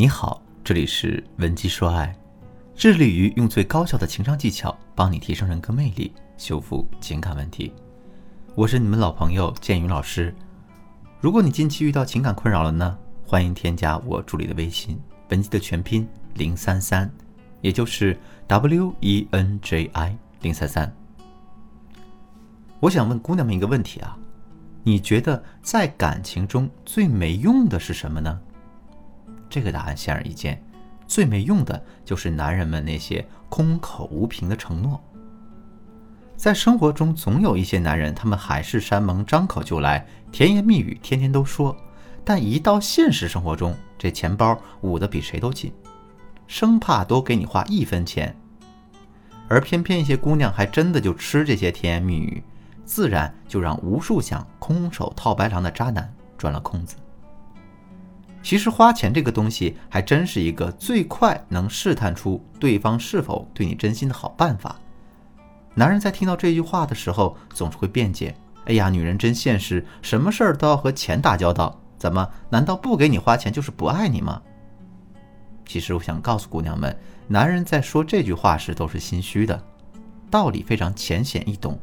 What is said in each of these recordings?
你好，这里是文姬说爱，致力于用最高效的情商技巧帮你提升人格魅力，修复情感问题。我是你们老朋友建宇老师。如果你近期遇到情感困扰了呢，欢迎添加我助理的微信文姬的全拼零三三，也就是 W E N J I 零三三。我想问姑娘们一个问题啊，你觉得在感情中最没用的是什么呢？这个答案显而易见，最没用的就是男人们那些空口无凭的承诺。在生活中，总有一些男人，他们海誓山盟、张口就来，甜言蜜语，天天都说，但一到现实生活中，这钱包捂得比谁都紧，生怕多给你花一分钱。而偏偏一些姑娘还真的就吃这些甜言蜜语，自然就让无数想空手套白狼的渣男赚了空子。其实花钱这个东西还真是一个最快能试探出对方是否对你真心的好办法。男人在听到这句话的时候，总是会辩解：“哎呀，女人真现实，什么事儿都要和钱打交道，怎么难道不给你花钱就是不爱你吗？”其实我想告诉姑娘们，男人在说这句话时都是心虚的，道理非常浅显易懂。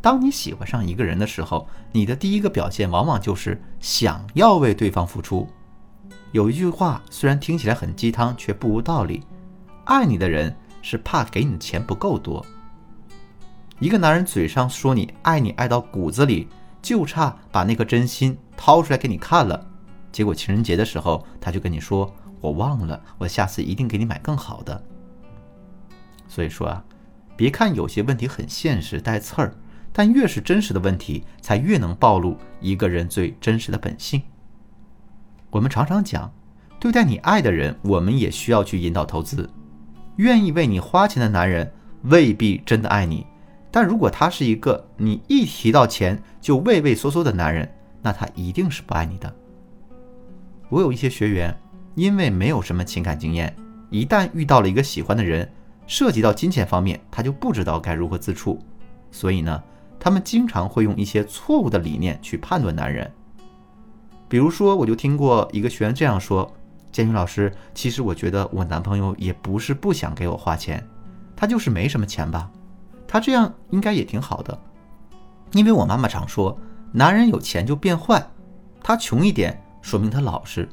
当你喜欢上一个人的时候，你的第一个表现往往就是想要为对方付出。有一句话，虽然听起来很鸡汤，却不无道理。爱你的人是怕给你的钱不够多。一个男人嘴上说你爱你爱到骨子里，就差把那颗真心掏出来给你看了。结果情人节的时候，他就跟你说：“我忘了，我下次一定给你买更好的。”所以说啊，别看有些问题很现实带刺儿，但越是真实的问题，才越能暴露一个人最真实的本性。我们常常讲，对待你爱的人，我们也需要去引导投资。愿意为你花钱的男人未必真的爱你，但如果他是一个你一提到钱就畏畏缩缩的男人，那他一定是不爱你的。我有一些学员，因为没有什么情感经验，一旦遇到了一个喜欢的人，涉及到金钱方面，他就不知道该如何自处，所以呢，他们经常会用一些错误的理念去判断男人。比如说，我就听过一个学员这样说：“建宇老师，其实我觉得我男朋友也不是不想给我花钱，他就是没什么钱吧。他这样应该也挺好的，因为我妈妈常说，男人有钱就变坏，他穷一点说明他老实。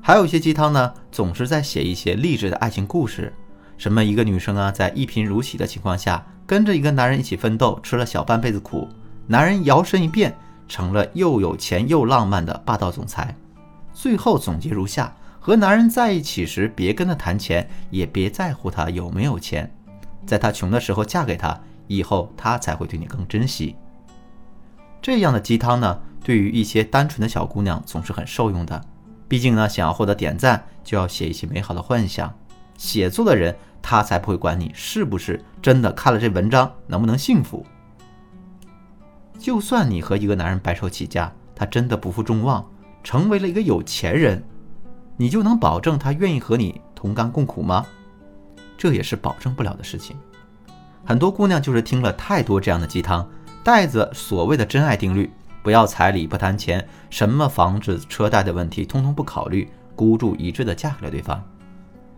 还有一些鸡汤呢，总是在写一些励志的爱情故事，什么一个女生啊，在一贫如洗的情况下，跟着一个男人一起奋斗，吃了小半辈子苦，男人摇身一变。”成了又有钱又浪漫的霸道总裁。最后总结如下：和男人在一起时，别跟他谈钱，也别在乎他有没有钱。在他穷的时候嫁给他，以后他才会对你更珍惜。这样的鸡汤呢，对于一些单纯的小姑娘总是很受用的。毕竟呢，想要获得点赞，就要写一些美好的幻想。写作的人，他才不会管你是不是真的看了这文章，能不能幸福。就算你和一个男人白手起家，他真的不负众望，成为了一个有钱人，你就能保证他愿意和你同甘共苦吗？这也是保证不了的事情。很多姑娘就是听了太多这样的鸡汤，带着所谓的真爱定律，不要彩礼，不谈钱，什么房子、车贷的问题通通不考虑，孤注一掷的嫁给了对方。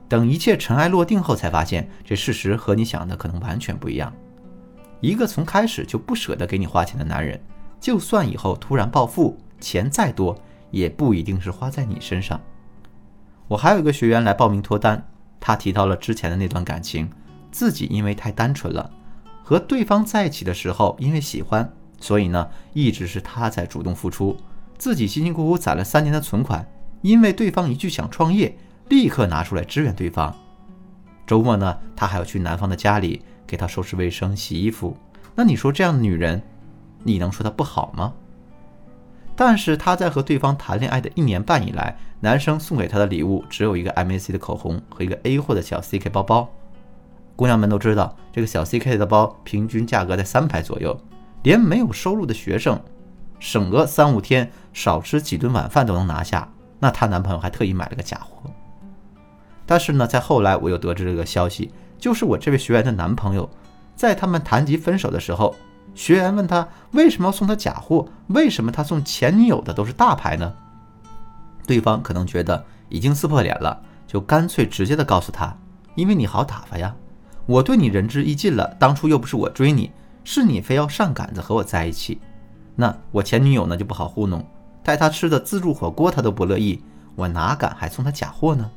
等一切尘埃落定后，才发现这事实和你想的可能完全不一样。一个从开始就不舍得给你花钱的男人，就算以后突然暴富，钱再多也不一定是花在你身上。我还有一个学员来报名脱单，他提到了之前的那段感情，自己因为太单纯了，和对方在一起的时候因为喜欢，所以呢一直是他在主动付出，自己辛辛苦苦攒了三年的存款，因为对方一句想创业，立刻拿出来支援对方。周末呢，他还要去男方的家里。给他收拾卫生、洗衣服，那你说这样的女人，你能说她不好吗？但是她在和对方谈恋爱的一年半以来，男生送给她的礼物只有一个 MAC 的口红和一个 A 货的小 CK 包包。姑娘们都知道，这个小 CK 的包平均价格在三百左右，连没有收入的学生，省个三五天少吃几顿晚饭都能拿下。那她男朋友还特意买了个假货。但是呢，在后来我又得知这个消息。就是我这位学员的男朋友，在他们谈及分手的时候，学员问他为什么要送他假货？为什么他送前女友的都是大牌呢？对方可能觉得已经撕破脸了，就干脆直接的告诉他，因为你好打发呀，我对你仁至义尽了，当初又不是我追你，是你非要上杆子和我在一起，那我前女友呢就不好糊弄，带她吃的自助火锅她都不乐意，我哪敢还送她假货呢？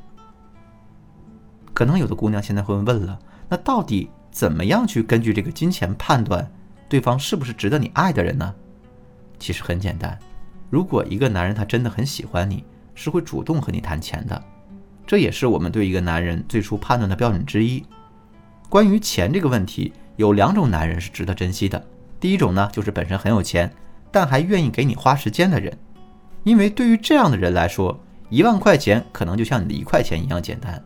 可能有的姑娘现在会问了，那到底怎么样去根据这个金钱判断对方是不是值得你爱的人呢？其实很简单。如果一个男人他真的很喜欢你，是会主动和你谈钱的，这也是我们对一个男人最初判断的标准之一。关于钱这个问题，有两种男人是值得珍惜的。第一种呢，就是本身很有钱，但还愿意给你花时间的人，因为对于这样的人来说，一万块钱可能就像你的一块钱一样简单，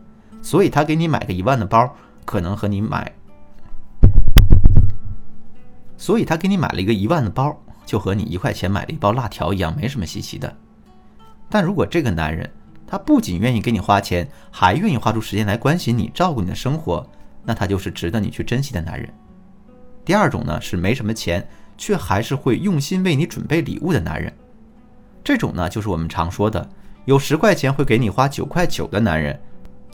所以他给你买个一万的包，可能和你买，所以他给你买了一个一万的包。就和你一块钱买了一包辣条一样，没什么稀奇的。但如果这个男人他不仅愿意给你花钱，还愿意花出时间来关心你、照顾你的生活，那他就是值得你去珍惜的男人。第二种呢是没什么钱，却还是会用心为你准备礼物的男人。这种呢就是我们常说的有十块钱会给你花九块九的男人。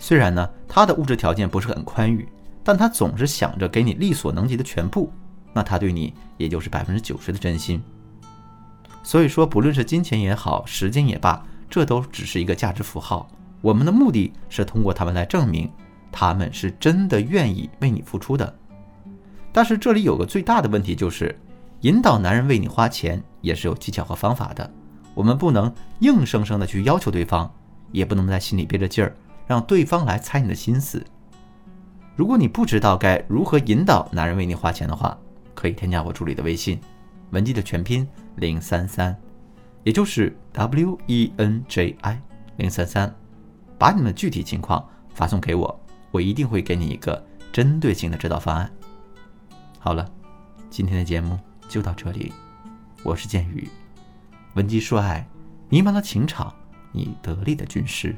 虽然呢他的物质条件不是很宽裕，但他总是想着给你力所能及的全部。那他对你也就是百分之九十的真心。所以说，不论是金钱也好，时间也罢，这都只是一个价值符号。我们的目的是通过他们来证明，他们是真的愿意为你付出的。但是这里有个最大的问题，就是引导男人为你花钱也是有技巧和方法的。我们不能硬生生的去要求对方，也不能在心里憋着劲儿，让对方来猜你的心思。如果你不知道该如何引导男人为你花钱的话，可以添加我助理的微信，文姬的全拼零三三，也就是 W E N J I 零三三，把你们具体情况发送给我，我一定会给你一个针对性的指导方案。好了，今天的节目就到这里，我是剑宇，文姬说爱，迷茫的情场，你得力的军师。